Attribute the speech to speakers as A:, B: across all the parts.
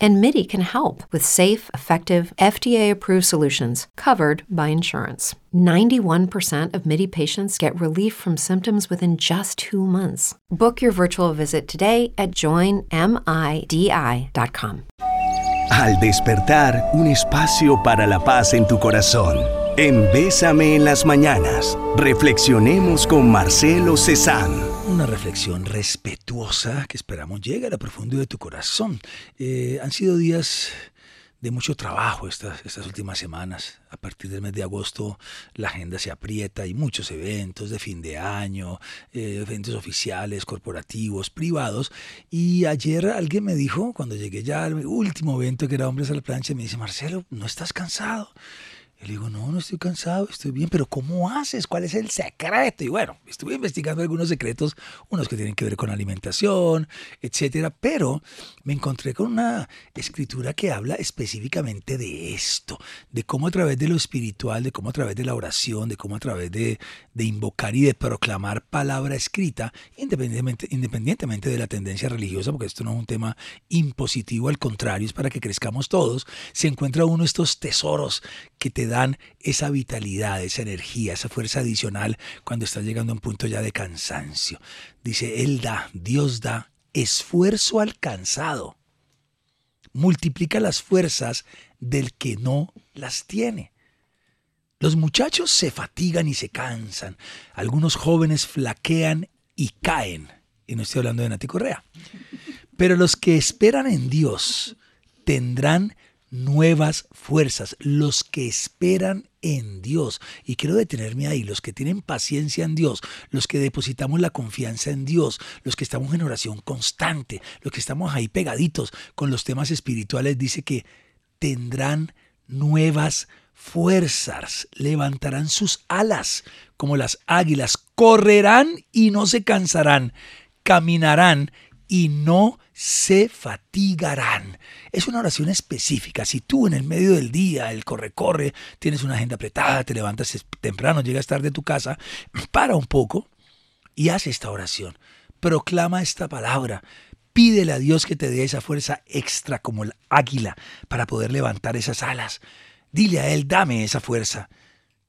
A: And MIDI can help with safe, effective, FDA approved solutions covered by insurance. 91% of MIDI patients get relief from symptoms within just two months. Book your virtual visit today at joinmidi.com.
B: Al despertar, un espacio para la paz en tu corazón. En Bésame en las mañanas, reflexionemos con Marcelo Cezanne.
C: Una reflexión respetuosa que esperamos llegue a la profundidad de tu corazón. Eh, han sido días de mucho trabajo estas, estas últimas semanas. A partir del mes de agosto la agenda se aprieta y muchos eventos de fin de año, eh, eventos oficiales, corporativos, privados. Y ayer alguien me dijo, cuando llegué ya al último evento que era Hombres a la Plancha, me dice, Marcelo, ¿no estás cansado? Y le digo, no, no estoy cansado, estoy bien, pero ¿cómo haces? ¿Cuál es el secreto? Y bueno, estuve investigando algunos secretos, unos que tienen que ver con alimentación, etcétera, pero me encontré con una escritura que habla específicamente de esto, de cómo a través de lo espiritual, de cómo a través de la oración, de cómo a través de, de invocar y de proclamar palabra escrita, independientemente, independientemente de la tendencia religiosa, porque esto no es un tema impositivo, al contrario, es para que crezcamos todos, se encuentra uno de estos tesoros que te dan esa vitalidad, esa energía, esa fuerza adicional cuando estás llegando a un punto ya de cansancio. Dice, Él da, Dios da esfuerzo alcanzado. Multiplica las fuerzas del que no las tiene. Los muchachos se fatigan y se cansan. Algunos jóvenes flaquean y caen. Y no estoy hablando de Nati Correa. Pero los que esperan en Dios tendrán nuevas fuerzas, los que esperan en Dios. Y quiero detenerme ahí, los que tienen paciencia en Dios, los que depositamos la confianza en Dios, los que estamos en oración constante, los que estamos ahí pegaditos con los temas espirituales, dice que tendrán nuevas fuerzas, levantarán sus alas como las águilas, correrán y no se cansarán, caminarán y no se fatigarán. Es una oración específica. Si tú en el medio del día, el corre-corre, tienes una agenda apretada, te levantas temprano, llegas tarde a tu casa, para un poco y haz esta oración. Proclama esta palabra. Pídele a Dios que te dé esa fuerza extra como el águila para poder levantar esas alas. Dile a Él, dame esa fuerza.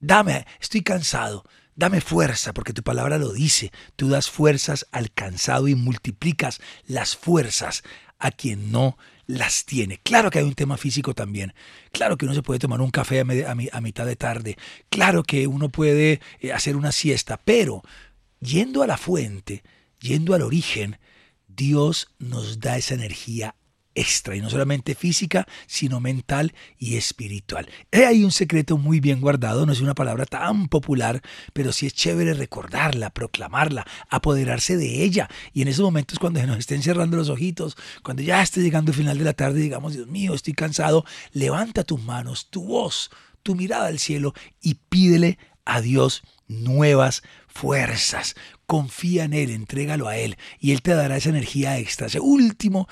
C: Dame, estoy cansado. Dame fuerza, porque tu palabra lo dice. Tú das fuerzas al cansado y multiplicas las fuerzas a quien no las tiene. Claro que hay un tema físico también. Claro que uno se puede tomar un café a, mitad de tarde. Claro que uno puede eh, hacer una siesta. Pero yendo a la fuente, yendo al origen, Dios nos da esa energía extra, y no solamente física, sino mental y espiritual. Hay un secreto muy bien guardado, no es una palabra tan popular, pero sí es chévere recordarla, proclamarla, apoderarse de ella. Y en esos momentos cuando se nos estén cerrando los ojitos, cuando ya esté llegando el final de la tarde, digamos, Dios mío, estoy cansado, levanta tus manos, tu voz, tu mirada al cielo y pídele a Dios nuevas fuerzas. Confía en Él, entrégalo a Él y Él te dará esa energía extra, ese último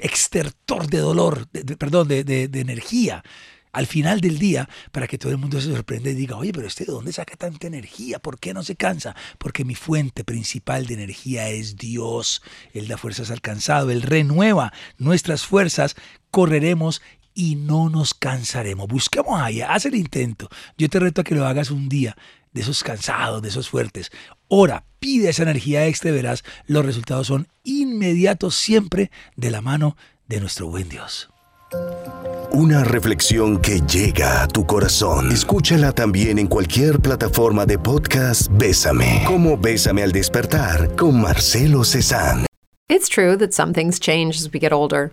C: extertor de dolor, perdón, de, energía al final del día para que todo el mundo se sorprenda y diga, oye, pero este de dónde saca tanta energía? ¿Por qué no se cansa? Porque mi fuente principal de energía es Dios. Él da fuerzas al cansado, Él renueva nuestras fuerzas, correremos y no nos cansaremos. Busquemos allá, haz el intento. Yo te reto a que lo hagas un día de esos cansados, de esos fuertes. Ora, pide esa energía extra verás, los resultados son inmediatos siempre de la mano de nuestro buen Dios.
B: Una reflexión que llega a tu corazón. Escúchala también en cualquier plataforma de podcast Bésame, como Bésame al despertar con Marcelo Cezanne.
A: It's true that some things change as we get older.